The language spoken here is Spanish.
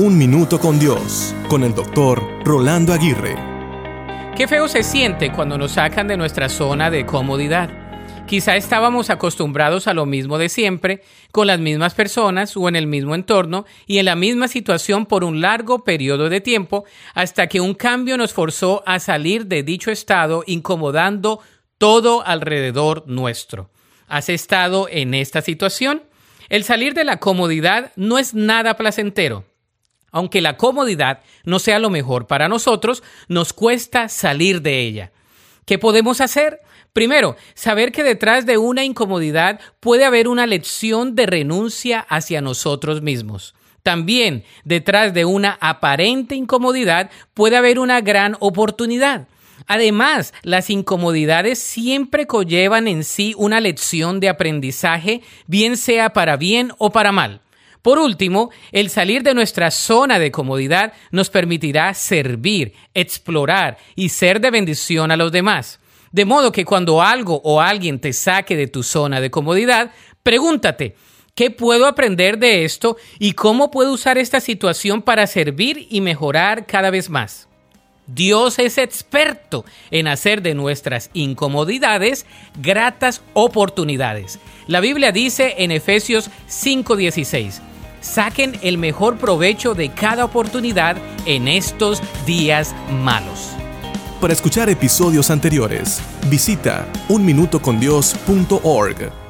Un Minuto con Dios, con el doctor Rolando Aguirre. Qué feo se siente cuando nos sacan de nuestra zona de comodidad. Quizá estábamos acostumbrados a lo mismo de siempre, con las mismas personas o en el mismo entorno y en la misma situación por un largo periodo de tiempo, hasta que un cambio nos forzó a salir de dicho estado, incomodando todo alrededor nuestro. ¿Has estado en esta situación? El salir de la comodidad no es nada placentero. Aunque la comodidad no sea lo mejor para nosotros, nos cuesta salir de ella. ¿Qué podemos hacer? Primero, saber que detrás de una incomodidad puede haber una lección de renuncia hacia nosotros mismos. También, detrás de una aparente incomodidad puede haber una gran oportunidad. Además, las incomodidades siempre conllevan en sí una lección de aprendizaje, bien sea para bien o para mal. Por último, el salir de nuestra zona de comodidad nos permitirá servir, explorar y ser de bendición a los demás. De modo que cuando algo o alguien te saque de tu zona de comodidad, pregúntate, ¿qué puedo aprender de esto y cómo puedo usar esta situación para servir y mejorar cada vez más? Dios es experto en hacer de nuestras incomodidades gratas oportunidades. La Biblia dice en Efesios 5:16, saquen el mejor provecho de cada oportunidad en estos días malos. Para escuchar episodios anteriores, visita unminutocondios.org.